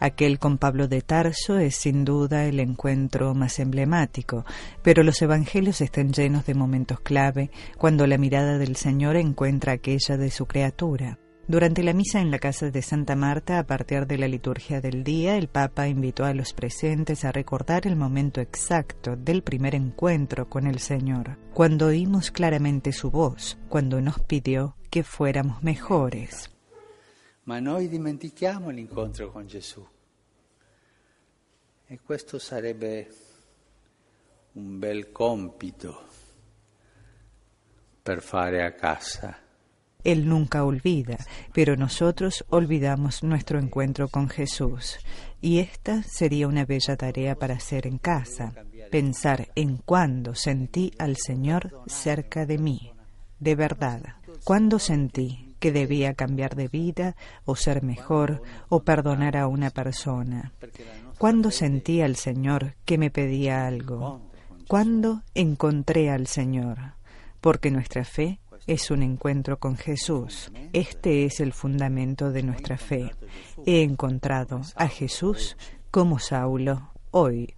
Aquel con Pablo de Tarso es sin duda el encuentro más emblemático, pero los evangelios están llenos de momentos clave cuando la mirada del Señor encuentra aquella de su criatura. Durante la misa en la casa de Santa Marta, a partir de la liturgia del día, el Papa invitó a los presentes a recordar el momento exacto del primer encuentro con el Señor, cuando oímos claramente su voz, cuando nos pidió que fuéramos mejores. Ma noi dimentichiamo l'incontro con Gesù. E questo sarebbe un bel compito per fare a casa. Él nunca olvida, pero nosotros olvidamos nuestro encuentro con Jesús. Y esta sería una bella tarea para hacer en casa, pensar en cuándo sentí al Señor cerca de mí, de verdad, cuándo sentí que debía cambiar de vida o ser mejor o perdonar a una persona, cuándo sentí al Señor que me pedía algo, cuándo encontré al Señor, porque nuestra fe es un encuentro con Jesús. Este es el fundamento de nuestra fe. He encontrado a Jesús como Saulo hoy